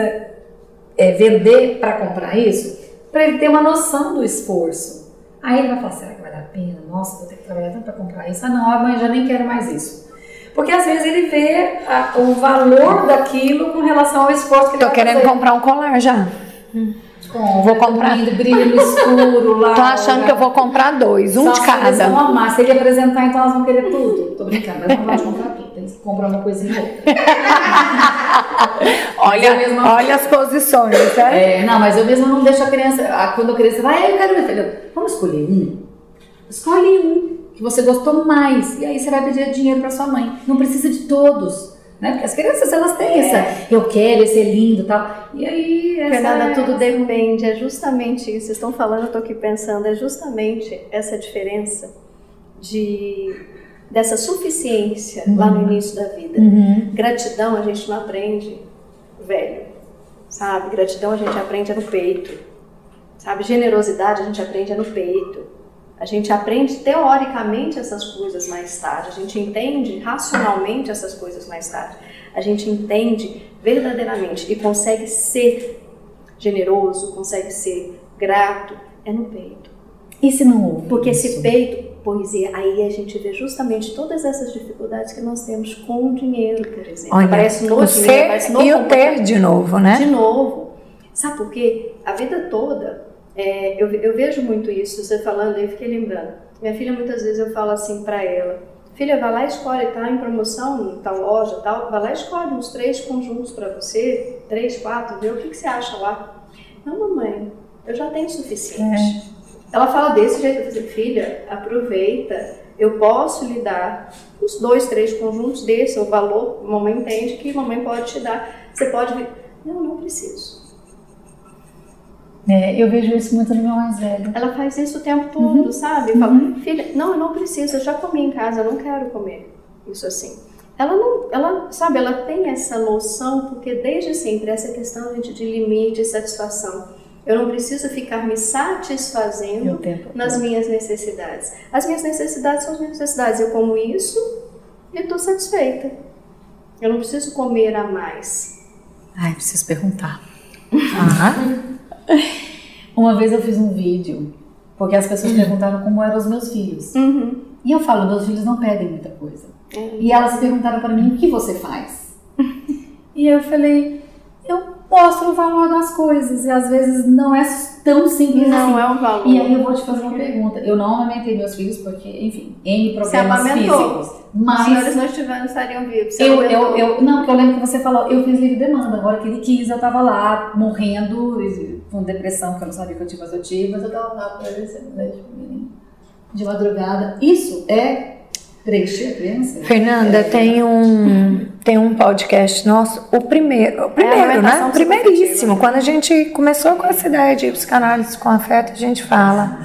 é, vender para comprar isso, para ele ter uma noção do esforço. Aí ele vai falar, será que vale a pena? Nossa, vou ter que trabalhar tanto para comprar isso. Ah, não, mãe, já nem quero mais isso. Porque às vezes ele vê a- o valor daquilo com relação ao esforço que ele Tô querendo fazer. comprar um colar já. Compra, Vou comprar. dormindo, brilho no escuro lá. (laughs) Tô achando que eu vou comprar dois, um Só de se eles vão cada. amar. Se ele apresentar, então elas vão querer tudo. Tô brincando, mas não pode comprar tudo. Tem que comprar uma coisinha ou outra. (laughs) Olha, eu mesma- olha as posições, né? É, não, mas eu mesmo não deixo a criança. Quando a criança vai, eu quero ver. Filho, vamos escolher um? Escolhe um que você gostou mais. E aí você vai pedir dinheiro para sua mãe. Não precisa de todos. Né? Porque as crianças elas têm essa, eu quero, esse é lindo e tal. E aí, essa Fernanda, é- tudo depende. É justamente isso. Vocês estão falando, eu estou aqui pensando. É justamente essa diferença de dessa suficiência lá no início da vida. Gratidão a gente não aprende velho, sabe? Gratidão a gente aprende é no peito, sabe? Generosidade a gente aprende é no peito. A gente aprende teoricamente essas coisas mais tarde, a gente entende racionalmente essas coisas mais tarde. A gente entende verdadeiramente e consegue ser generoso, consegue ser grato, é no peito. E se não houve Porque isso? esse peito, pois é, aí a gente vê justamente todas essas dificuldades que nós temos com o dinheiro, por exemplo. Olha, aparece no o dinheiro, ser aparece no e o ter de novo, né? De novo. Sabe por quê? A vida toda, é, eu, eu vejo muito isso, você falando, eu fiquei lembrando. Minha filha, muitas vezes eu falo assim pra ela, filha, vai lá e escolhe, tá em promoção, em tal loja, tal, vai lá e escolhe uns três conjuntos pra você, três, quatro, vê o que, que você acha lá. Não, mamãe, eu já tenho suficiente. Ela fala desse jeito, eu falei, filha, aproveita, eu posso lhe dar uns dois, três conjuntos desse, o valor, mamãe entende que mamãe pode te dar. Você pode. Não, não preciso. É, eu vejo isso muito no meu mais velho. Ela faz isso o tempo todo, uhum. sabe? Fala, uhum. filha, não, eu não preciso, eu já comi em casa, eu não quero comer. Isso assim. Ela não, ela, sabe, ela tem essa noção, porque desde sempre essa questão de, de limite e satisfação. Eu não preciso ficar me satisfazendo nas minhas necessidades. As minhas necessidades são as minhas necessidades. Eu como isso e estou satisfeita. Eu não preciso comer a mais. Ai, preciso perguntar. Ah. Uma vez eu fiz um vídeo, porque as pessoas uhum. perguntaram como eram os meus filhos. Uhum. E eu falo, meus filhos não pedem muita coisa. Uhum. E elas perguntaram para mim, o que você faz? (laughs) e eu falei, eu mostro o valor das coisas. E às vezes não é tão simples não assim. Não é um valor. E aí eu vou te fazer uma pergunta. Eu não amamentei meus filhos porque, enfim, N problemas físicos. Mas. Os senhores não estiveram, estariam vivos. Eu, eu, eu, não, porque eu lembro que você falou, eu fiz livre demanda. Agora que ele quis, eu tava lá morrendo com depressão, que eu não sabia que eu tinha, mas eu tive, mas eu tava lá pra né, de madrugada. Isso é preencher a criança? Fernanda, é. tem um tem um podcast nosso, o primeiro, o primeiro, é né? Primeiríssimo. Quando a gente começou com essa ideia de psicanálise com afeto, a gente fala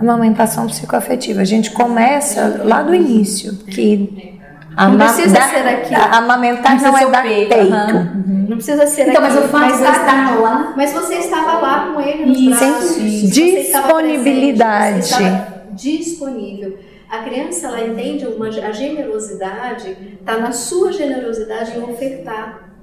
amamentação psicoafetiva. A gente começa lá do início, que não precisa da, ser aqui. A, amamentar não, não é dar peito. peito. Uhum. Não precisa ser então, aqui. Então, mas o fato de estar lá. Mas você estava lá com ele nos braços. Disponibilidade. Você estava disponível. A criança ela entende uma, a generosidade, está na sua generosidade em ofertar.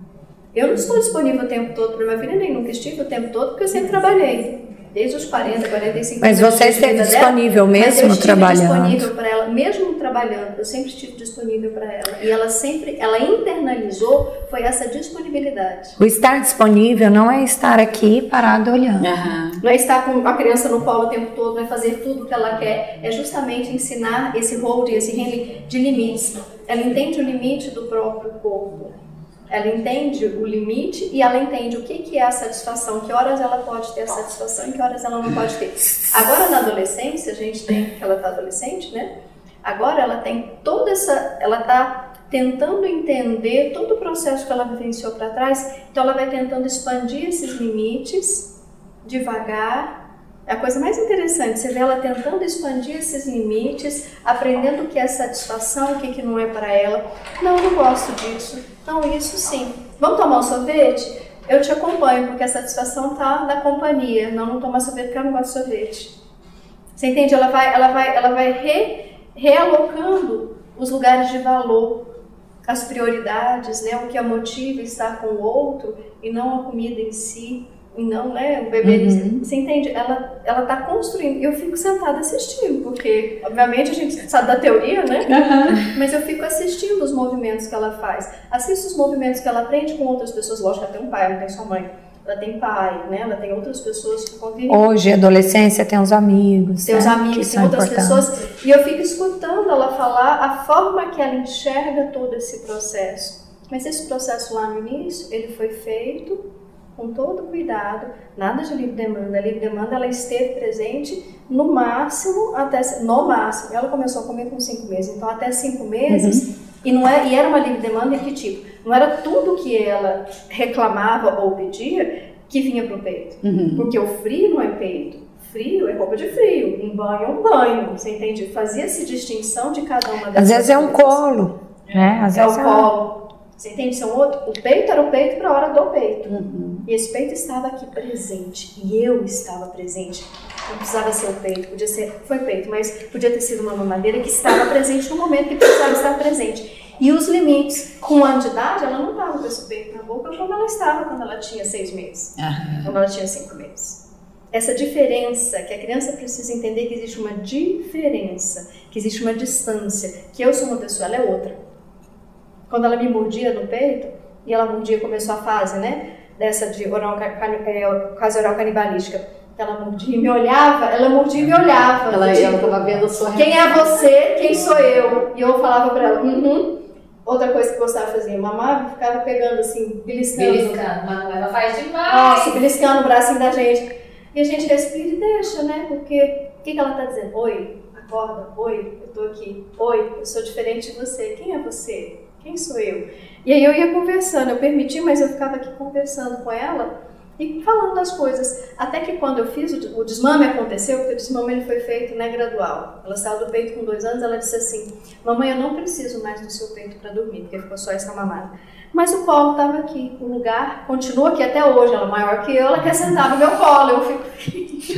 Eu não estou disponível o tempo todo para minha filha, nem nunca estive o tempo todo, porque eu sempre trabalhei. Desde os 40, 45 Mas anos. você esteve disponível dela, mesmo mas eu trabalhando? disponível para ela, mesmo trabalhando, eu sempre estive disponível para ela. E ela sempre, ela internalizou foi essa disponibilidade. O estar disponível não é estar aqui parado olhando. Uhum. Não é estar com a criança no colo o tempo todo, não é fazer tudo o que ela quer. É justamente ensinar esse hold, esse handling de limites. Ela entende o limite do próprio corpo. Ela entende o limite e ela entende o que, que é a satisfação, que horas ela pode ter a satisfação e que horas ela não pode ter. Agora na adolescência, a gente tem, que ela está adolescente, né? Agora ela tem toda essa, ela está tentando entender todo o processo que ela vivenciou para trás, então ela vai tentando expandir esses limites devagar é a coisa mais interessante, você vê ela tentando expandir esses limites, aprendendo o que é satisfação, o que, que não é para ela. Não, não gosto disso. Não, isso sim. Vamos tomar um sorvete? Eu te acompanho, porque a satisfação está na companhia. Não, não tomar sorvete porque eu não gosto de sorvete. Você entende? Ela vai, ela vai, ela vai re, realocando os lugares de valor, as prioridades, né? o que a motiva estar com o outro e não a comida em si e não, né, o bebê, uhum. você entende? Ela, ela tá construindo, eu fico sentada assistindo, porque, obviamente, a gente sabe da teoria, né? Uhum. Mas eu fico assistindo os movimentos que ela faz. Assisto os movimentos que ela aprende com outras pessoas, lógico, ela tem um pai, ela não tem sua mãe. Ela tem pai, né? Ela tem outras pessoas que convivem. Hoje, adolescência, tem os amigos. Tem né? os amigos, tem outras pessoas. E eu fico escutando ela falar a forma que ela enxerga todo esse processo. Mas esse processo lá no início, ele foi feito com todo cuidado, nada de livre demanda. A livre demanda ela esteve presente no máximo até no máximo. Ela começou a comer com cinco meses, então até cinco meses uhum. e não é e era uma livre demanda de que tipo? Não era tudo que ela reclamava ou pedia que vinha para o peito, uhum. porque o frio não é peito. Frio é roupa de frio, um banho é um banho, você entende? Fazia-se distinção de cada uma dessas Às vezes é um colo, né? Às é vezes o colo. Você entende? São outro. O peito era o peito para a hora do peito. Uhum. E esse peito estava aqui presente. E eu estava presente. Não precisava ser o peito, podia ser. Foi peito, mas podia ter sido uma mamadeira que estava presente no momento que precisava estar presente. E os limites. Com um ano de idade, ela não estava com esse peito na boca como ela estava quando ela tinha seis meses. Uhum. Quando ela tinha cinco meses. Essa diferença, que a criança precisa entender que existe uma diferença, que existe uma distância, que eu sou uma pessoa, ela é outra. Quando ela me mordia no peito, e ela mordia, começou a fase, né? Dessa de oral, é, quase oral canibalística. Ela mordia e me olhava, ela mordia e me olhava. Ela tipo, estava vendo a sua Quem é você? Quem sou eu? E eu falava para ela, uhum. Outra coisa que gostava de fazer, mamava e ficava pegando assim, beliscando. Beliscando, mas ela faz demais. Nossa, beliscando o bracinho da gente. E a gente respira e deixa, né? Porque o que, que ela está dizendo? Oi, acorda. Oi, eu tô aqui. Oi, eu sou diferente de você. Quem é você? Quem sou eu? E aí eu ia conversando, eu permiti, mas eu ficava aqui conversando com ela E falando as coisas. Até que quando eu fiz, o desmame aconteceu, porque o desmame ele foi feito né, gradual. Ela saiu do peito com dois anos, ela disse assim: Mamãe, eu não preciso mais do seu peito para dormir, porque ficou só essa mamada. Mas o colo estava aqui, o lugar continua aqui até hoje. Ela é maior que eu, ela quer sentar no meu colo. Eu fico.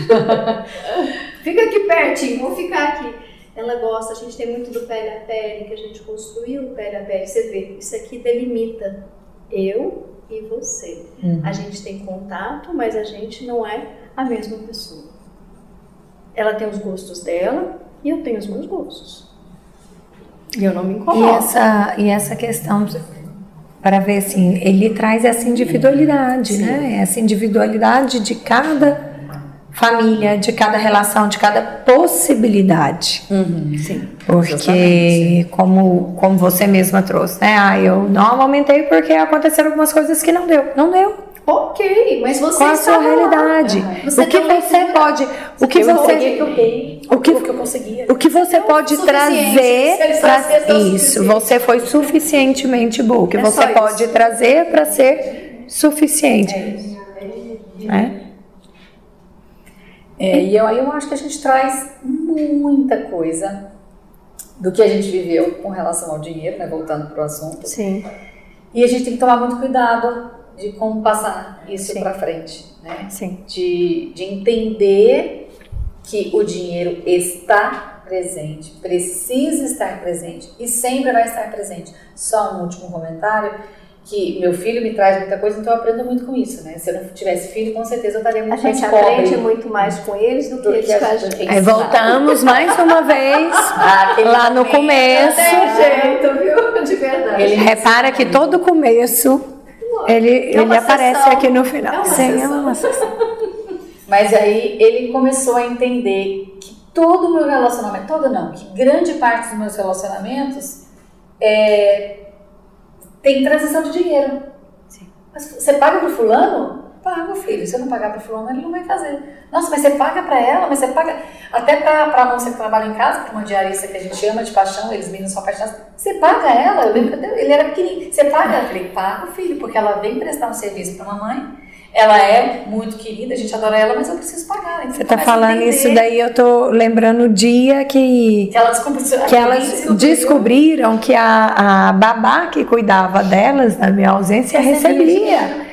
(laughs) (laughs) Fica aqui pertinho, vou ficar aqui. Ela gosta, a gente tem muito do pele a pele, que a gente construiu o pele a pele. Você vê, isso aqui delimita eu e você. Uhum. A gente tem contato, mas a gente não é a mesma pessoa. Ela tem os gostos dela e eu tenho os meus gostos. E eu não me incomodo. E essa, e essa questão para ver assim, ele traz essa individualidade, Sim. né? Essa individualidade de cada família, de cada relação, de cada possibilidade. Uhum, sim. Porque, como, como você mesma trouxe, né? Ah, eu não aumentei porque aconteceram algumas coisas que não deu. Não deu. Ok, mas você Qual a sua realidade? Uhum. O que você pode, o que eu você, eu o que, o que eu conseguia. O que você eu pode trazer para isso? Você foi suficientemente bom. O que é você pode trazer para ser suficiente? É isso. É? É, e eu, aí eu acho que a gente traz muita coisa do que a gente viveu com relação ao dinheiro, né, voltando para o assunto. Sim. E a gente tem que tomar muito cuidado de como passar isso para frente, né? Sim. De, de entender que o dinheiro está presente, precisa estar presente e sempre vai estar presente. Só um último comentário que meu filho me traz muita coisa, então eu aprendo muito com isso, né? Se eu não tivesse filho, com certeza eu estaria muito mais pobre. A gente aprende muito mais com eles do que do eles com a gente. Aí voltamos mais uma vez (laughs) ah, lá no começo. jeito, viu? De verdade. Ele repara que todo começo ele, é ele aparece aqui no final. É Sim, é uma Mas aí ele começou a entender que todo o meu relacionamento, todo não, que grande parte dos meus relacionamentos é, tem transição de dinheiro. Sim. Mas você paga pro fulano? Pago, filho. Se eu não pagar pro fulano, ele não vai fazer. Nossa, mas você paga para ela, mas você paga. Até pra, pra moça que trabalha em casa, pra uma diarista que a gente ama de paixão, eles meninos são apaixonados. Você paga ela? Eu lembro, ele era pequenininho. Você paga? Eu falei, pago, filho, porque ela vem prestar um serviço pra mamãe ela é muito querida, a gente adora ela, mas eu preciso pagar. Então Você tá falando isso daí, eu tô lembrando o dia que, que elas, que elas descobriram que a, a babá que cuidava delas na minha ausência recebia. recebia.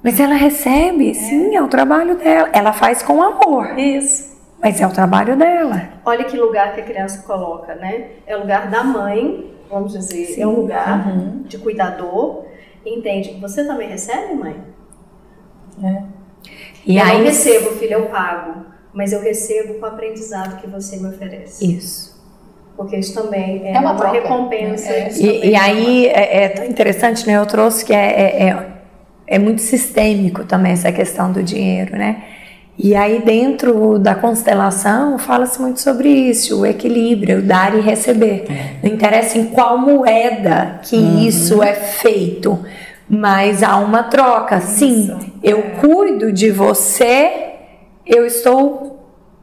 Mas ela recebe, é. sim, é o trabalho dela. Ela faz com amor. Isso. Mas é o trabalho dela. Olha que lugar que a criança coloca, né? É o lugar da mãe, vamos dizer, sim. é um lugar uhum. de cuidador. Entende? Você também recebe, mãe? É. E eu aí, não recebo, filho, eu pago. Mas eu recebo com o aprendizado que você me oferece. Isso. Porque isso também é, é uma, uma recompensa. É. E, e é aí é, é, tão interessante, né? Eu trouxe que é, é, é, é muito sistêmico também essa questão do dinheiro, né? E aí, dentro da constelação, fala-se muito sobre isso, o equilíbrio, o dar e receber. Não interessa em qual moeda que uhum. isso é feito, mas há uma troca. Sim, eu cuido de você, eu estou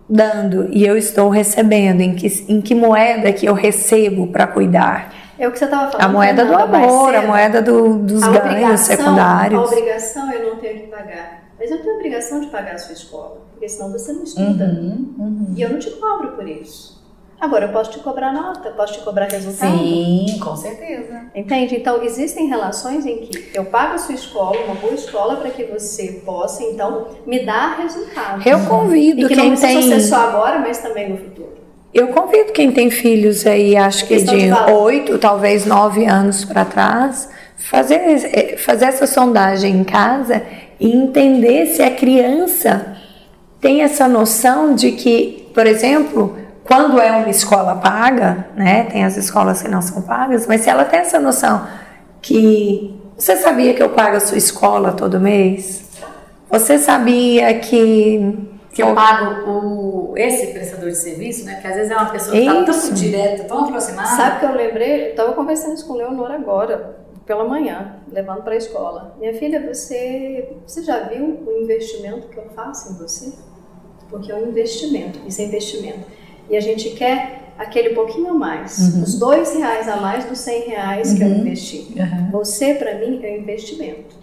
dando e eu estou recebendo. Em que, em que moeda que eu recebo para cuidar? É o que você estava falando. A moeda do amor, a moeda do, dos a ganhos secundários. A obrigação eu não tenho que pagar. Mas eu tenho a obrigação de pagar a sua escola, porque senão você não estuda. Uhum, uhum. E eu não te cobro por isso. Agora, eu posso te cobrar nota, posso te cobrar resultado. Sim, com certeza. Entende? Então, existem relações em que eu pago a sua escola, uma boa escola, para que você possa, então, me dar resultado. Eu convido e que quem não tem... ser só agora, mas também no futuro. Eu convido quem tem filhos aí, acho que de oito, talvez nove anos para trás, fazer, eh, fazer essa sondagem em casa e entender se a criança tem essa noção de que, por exemplo, quando é uma escola paga, né, tem as escolas que não são pagas, mas se ela tem essa noção que você sabia que eu pago a sua escola todo mês? Você sabia que que eu pago o, esse prestador de serviço, né? Porque às vezes é uma pessoa que está tão direta, tão aproximada. Sabe que eu lembrei? Eu estava conversando isso com o Leonor agora, pela manhã, levando para a escola. Minha filha, você, você já viu o investimento que eu faço em você? Porque é um investimento, isso é investimento e a gente quer aquele pouquinho a mais, uhum. os dois reais a mais dos cem reais uhum. que eu uhum. investi. Uhum. Você, para mim, é um investimento.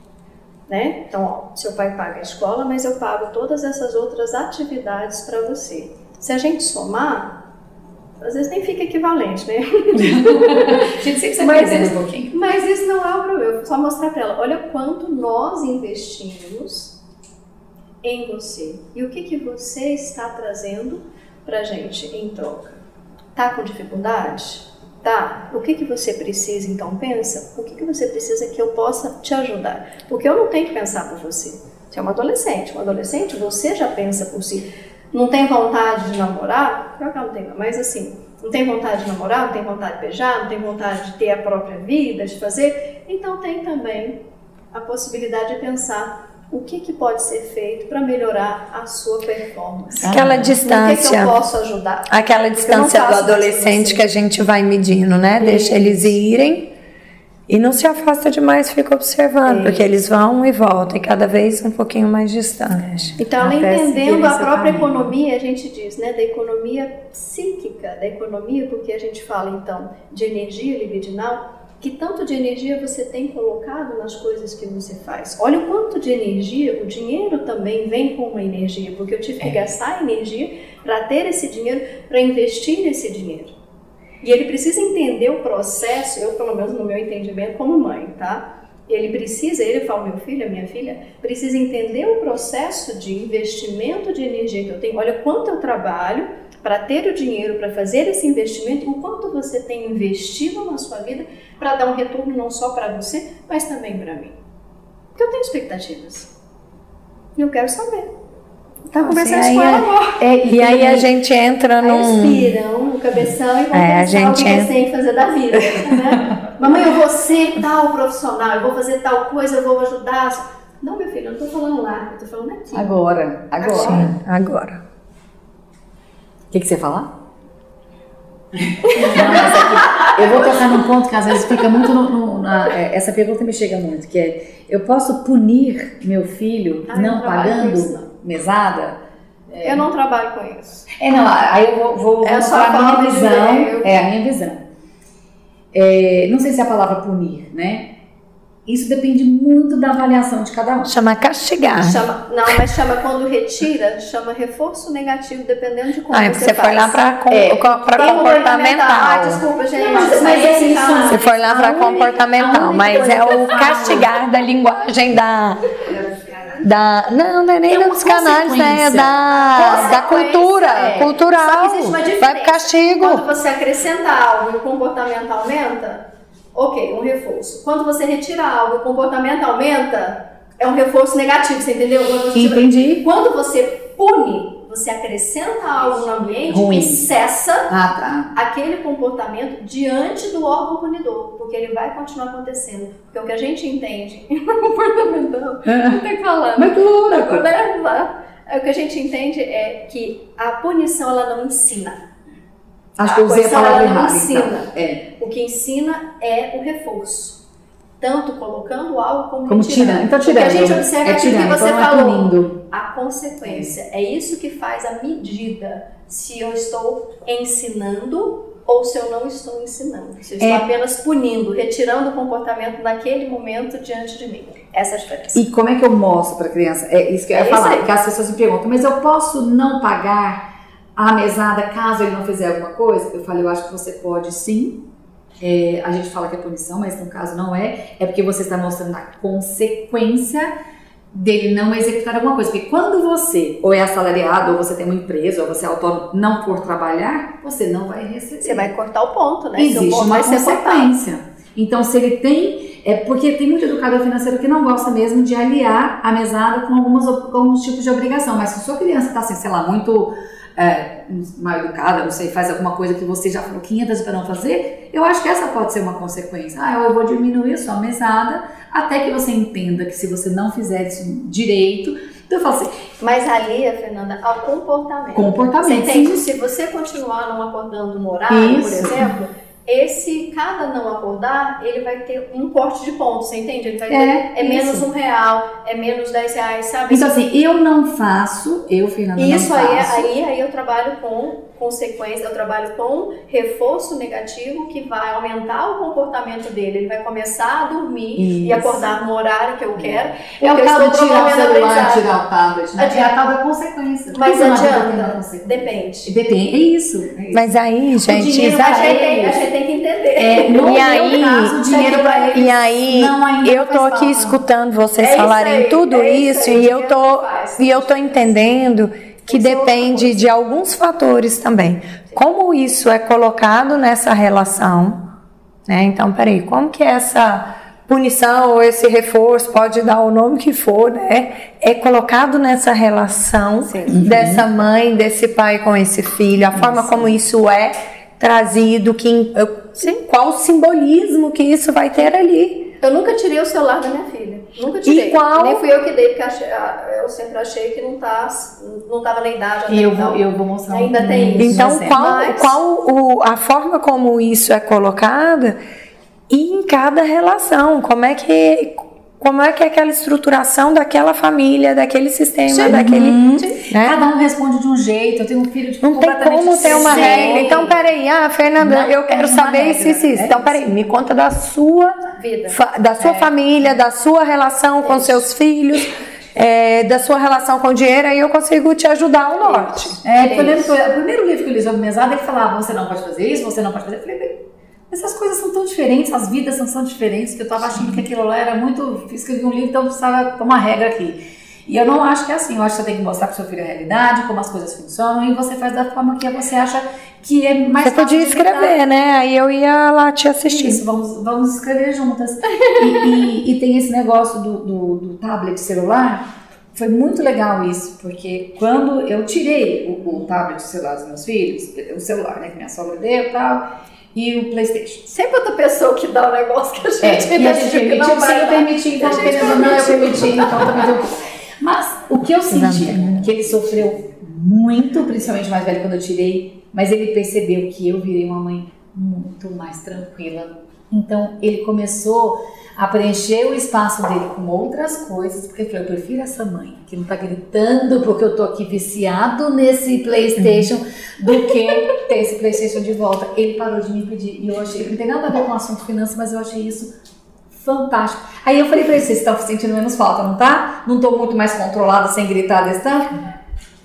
né? Então, ó, seu pai paga a escola, mas eu pago todas essas outras atividades para você. Se a gente somar, às vezes nem fica equivalente, né? a (laughs) gente sempre mas, isso, um pouquinho. mas isso não é o problema. Só mostrar para ela, olha quanto nós investimos em você e o que que você está trazendo para gente em troca. Tá com dificuldade? Tá, o que, que você precisa então? Pensa, o que, que você precisa que eu possa te ajudar? Porque eu não tenho que pensar por você. Você é uma adolescente, um adolescente você já pensa por si. Não tem vontade de namorar? Pior que eu não mas assim, não tem vontade de namorar, não tem vontade de beijar, não tem vontade de ter a própria vida, de fazer? Então tem também a possibilidade de pensar o que, que pode ser feito para melhorar a sua performance. Aquela distância. O que, que eu posso ajudar? Aquela distância do adolescente que a gente vai medindo, né? Isso. Deixa eles irem e não se afasta demais, fica observando, Isso. porque eles vão e voltam, e cada vez um pouquinho mais distante. Então, ela entendendo a própria economia, a gente diz, né, da economia psíquica, da economia, porque a gente fala então de energia libidinal, que tanto de energia você tem colocado nas coisas que você faz. Olha o quanto de energia, o dinheiro também vem com uma energia, porque eu tive que é. gastar energia para ter esse dinheiro, para investir nesse dinheiro. E ele precisa entender o processo, eu pelo menos no meu entendimento como mãe, tá? Ele precisa, ele fala, meu filho, a minha filha, precisa entender o processo de investimento de energia que eu tenho. Olha quanto eu trabalho, para ter o dinheiro para fazer esse investimento, o quanto você tem investido na sua vida para dar um retorno não só para você, mas também para mim. Porque eu tenho expectativas. E eu quero saber. Tá conversando assim, com ela agora. É, e aí a gente entra no. Respiram no cabeção e vão é, a gente o que entra... tem fazer da vida. Né? (laughs) Mamãe, eu vou ser tal profissional, eu vou fazer tal coisa, eu vou ajudar. Não, meu filho, eu não tô falando lá, eu tô falando aqui. Agora, agora. Sim, agora. O que, que você falar? Não, eu vou tocar num ponto que às vezes fica muito no, no, na, é, essa pergunta me chega muito, que é eu posso punir meu filho ah, não pagando mesada? É, eu não trabalho com isso. É, não, aí eu vou, vou, é mostrar a minha visão. É, a minha visão. É, não sei se é a palavra punir, né? Isso depende muito da avaliação de cada um. Chama castigar. Chama, não, mas chama quando retira, chama reforço negativo, dependendo de como ah, você, você foi lá para com, é, comportamental. Ah, desculpa, gente. Não, mas, mas é isso. Você foi lá para comportamental, mas é o castigar da linguagem da da não, não é nem dos canais, né? É da, da cultura, é. cultural. Só que existe uma diferença. Vai pro castigo. Quando você acrescenta algo e o comportamento aumenta, Ok, um reforço. Quando você retira algo o comportamento aumenta, é um reforço negativo, você entendeu? Quando você, Entendi. Quando você pune, você acrescenta algo no ambiente Ruim. e cessa ah, tá. aquele comportamento diante do órgão punidor, porque ele vai continuar acontecendo. Porque o que a gente entende (laughs) comportamental, não tem que falar. Mas claro, é, o que a gente entende é que a punição ela não ensina. Acho que eu usei a palavra errada. ensina. Então. É. O que ensina é o reforço. Tanto colocando algo como, como tirando. Então, tirando. O que a gente observa é, tirando, que você então falou. É a consequência. É. é isso que faz a medida se eu estou ensinando ou se eu não estou ensinando. Se eu estou é. apenas punindo, retirando o comportamento naquele momento diante de mim. Essa é a diferença. E como é que eu mostro para a criança? É isso que eu ia é falar, porque as pessoas me perguntam, mas eu posso não pagar a mesada caso ele não fizer alguma coisa? Eu falei, eu acho que você pode sim. É, a gente fala que é punição, mas no caso não é. É porque você está mostrando a consequência dele não executar alguma coisa. Porque quando você ou é assalariado, ou você tem uma empresa, ou você é autônomo, não for trabalhar, você não vai receber. Você vai cortar o ponto, né? Existe uma consequência. Então, se ele tem. É porque tem muito educador financeiro que não gosta mesmo de aliar a mesada com, algumas, com alguns tipos de obrigação. Mas se sua criança está assim, sei lá, muito é, mal educada, não sei, faz alguma coisa que você já falou 500 vezes para não fazer, eu acho que essa pode ser uma consequência. Ah, eu vou diminuir a sua mesada até que você entenda que se você não fizer isso direito, então eu falo assim. Mas ali, Fernanda, ao comportamento. Comportamento. Você entende? Se você continuar não acordando no horário, isso. por exemplo esse, cada não acordar, ele vai ter um corte de pontos, você entende? Ele vai ter, é, é menos um real, é menos dez reais, sabe? Então assim, eu não faço, eu, Fernanda, Isso não aí, faço. aí, aí eu trabalho com, consequência, eu trabalho com reforço negativo que vai aumentar o comportamento dele. Ele vai começar a dormir Isso. e acordar no horário que eu quero. É o tal de tirar o celular, tirar o tablet, né? É a tal da consequência. Mas adianta, depende. Depende, é isso. É isso. Mas aí, gente, dinheiro, a, gente tem, a gente tem que entender. É, no e aí, caso, o dinheiro para eles E aí, não, eu tô aqui escutando vocês é falarem aí, tudo é isso, isso e eu tô e eu tô entendendo que depende de alguns fatores também. Como isso é colocado nessa relação, né? Então, peraí, como que essa punição ou esse reforço, pode dar o nome que for, né? É colocado nessa relação Sim. dessa mãe, desse pai com esse filho, a forma como isso é trazido, que, Sim. qual o simbolismo que isso vai ter ali. Eu nunca tirei o celular da minha filha. Nunca tirei. E qual... Nem fui eu que dei, porque achei, ah, eu sempre achei que não tá, não tava na idade. E eu vou, eu vou mostrar Ainda um tem isso. Então, qual, Mas... qual o, a forma como isso é colocada e em cada relação? Como é que como é que é aquela estruturação daquela família, daquele sistema, Sim. daquele. Uhum. Né? Cada um responde de um jeito. Eu tenho um filho de Não tem como ter uma regra. Então, peraí, ah, Fernanda, não, eu quero saber isso, isso, isso. É então, peraí, me conta da sua vida, da sua é. família, da sua relação com seus filhos. É, da sua relação com o dinheiro, aí eu consigo te ajudar ao norte. É, eu lembro que o primeiro livro que eu li sobre mesada, ele falava: você não pode fazer isso, você não pode fazer. Eu falei, essas coisas são tão diferentes, as vidas são tão diferentes, que eu estava achando que aquilo lá era muito. Escrevi um livro, então precisava tomar regra aqui. E eu não acho que é assim, eu acho que você tem que mostrar para o seu filho a realidade, como as coisas funcionam, e você faz da forma que você acha que é mais Você podia escrever, né? Aí eu ia lá te assistir. Isso, vamos, vamos escrever juntas. e, e, e, tem esse negócio do, do, do, tablet celular, foi muito legal isso, porque quando eu tirei o, o tablet celular dos meus filhos, o celular, né, que minha sogra deu e tal e o PlayStation. Sempre outra pessoa que dá o um negócio que a gente, é, e a gente permitiu, não vai permitir, então querendo não, eu permiti, então também deu. Mas o que eu senti, que ele sofreu muito, principalmente mais velho quando eu tirei, mas ele percebeu que eu virei uma mãe muito mais tranquila. Então ele começou a preencher o espaço dele com outras coisas, porque ele falou, eu prefiro essa mãe que não tá gritando porque eu tô aqui viciado nesse Playstation do que ter esse Playstation de volta. Ele parou de me pedir e eu achei, não tem nada a ver com o assunto finanças, mas eu achei isso fantástico. Aí eu falei pra ele, vocês estão sentindo menos falta, não tá? Não tô muito mais controlada sem gritar desse tanto?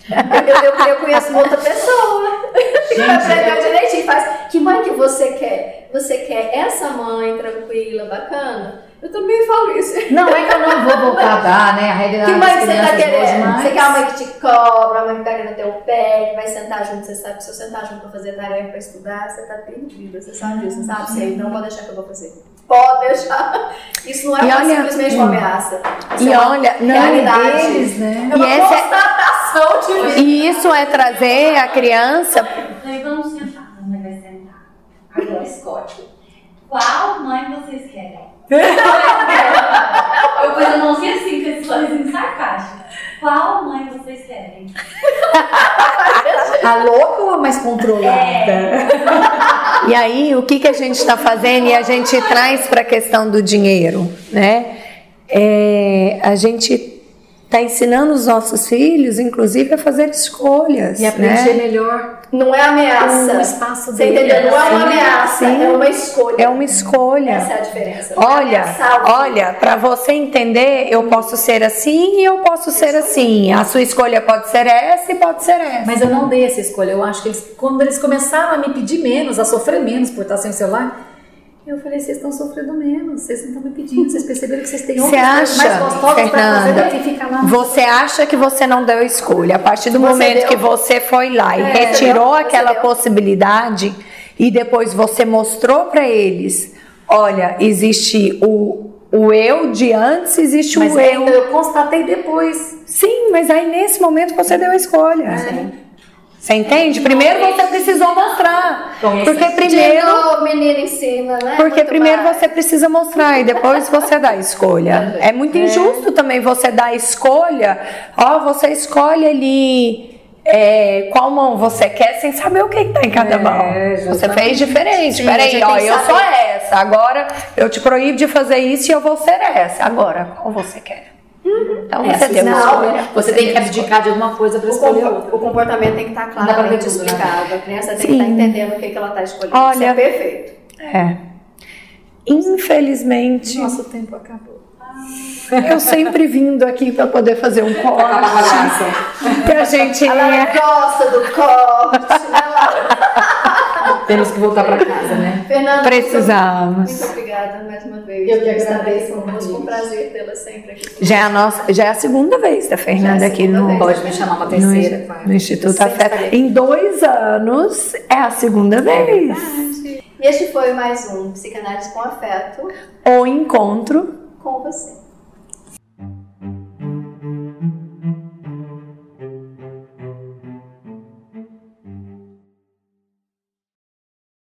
Eu, eu, eu, conheço uma outra pessoa (laughs) que vai direitinho faz. Que mãe que você quer? Você quer essa mãe tranquila, bacana? Eu também falo isso. Não, é que eu não vou voltar a dar, né? A realidade Que mãe que você tá querendo? Mas... Você quer a mãe que te cobra, a mãe que tá querendo ter o pé, que vai sentar junto, você sabe que se eu sentar junto pra fazer tarefa, pra estudar, você tá perdida, você sabe disso, sabe? Você não pode deixar que eu vou fazer. Pode deixar. Isso não é uma, olha, simplesmente uma ameaça. Isso e é olha, não, realidade. Deles, né? É uma e constatação de vida. E isso é trazer a criança... Então vamos sentar, a mãe vai sentar. Agora escolhe. Qual mãe vocês querem? (laughs) eu pus a mãozinha assim, com esse sorrisinho sarcástico. Qual mãe vocês querem? A louca ou a mais controlada? É. E aí, o que, que a gente está fazendo e a gente traz para a questão do dinheiro, né? É, a gente está ensinando os nossos filhos, inclusive, a fazer escolhas. E a preencher né? melhor. Não é ameaça. O espaço Você dele. entendeu? Não é uma ameaça, sim. é uma escolha. É uma escolha. Essa é a diferença. Olha, olha, para você entender, eu posso ser assim e eu posso ser assim. A sua escolha pode ser essa e pode ser essa. Mas eu não dei essa escolha. Eu acho que eles, quando eles começaram a me pedir menos, a sofrer menos por estar sem o celular, eu falei, vocês estão sofrendo menos, vocês não estão me pedindo, vocês perceberam que vocês têm outras acha, mais gostosas para fazer que ficar lá. Você acha que você não deu escolha. A partir do você momento deu. que você foi lá e é, retirou aquela deu. possibilidade e depois você mostrou para eles, olha, existe o, o eu de antes, existe mas o eu. Eu constatei depois. Sim, mas aí nesse momento você deu a escolha. É. Você entende? Primeiro você precisou mostrar. Porque primeiro. O menino ensina, né? Porque primeiro você precisa mostrar e depois você dá a escolha. É muito injusto também você dar a escolha. Ó, você escolhe ali. É, qual mão você quer sem saber o que está em cada é, mão. Você fez diferente. Peraí, ó, eu sou essa. Agora eu te proíbo de fazer isso e eu vou ser essa. Agora, qual você quer? Então É, você tem uma escolha. Você tem que abdicar de alguma coisa para escolher outra. o comportamento tem que estar pra ver claramente né? explicado. A criança tem que Sim. estar entendendo o que, que ela está escolhendo. Olha- Isso é perfeito. É. Infelizmente, Nosso tempo acabou. eu sempre vindo aqui para poder fazer um corte. que a gente A Lara gosta do corte, Lara? Temos que voltar para casa, né? (laughs) Fernanda, precisamos. Muito obrigada mais uma vez. Eu que agradeço. Foi um prazer tê-la sempre aqui. Já é a nossa, já é a segunda vez da Fernanda é aqui no, vez. Pode me chamar uma no, terceira, quarta. no Instituto Afeto. estarei. Em dois anos é a segunda vez. E este foi mais um Psicanálise com Afeto O encontro com você.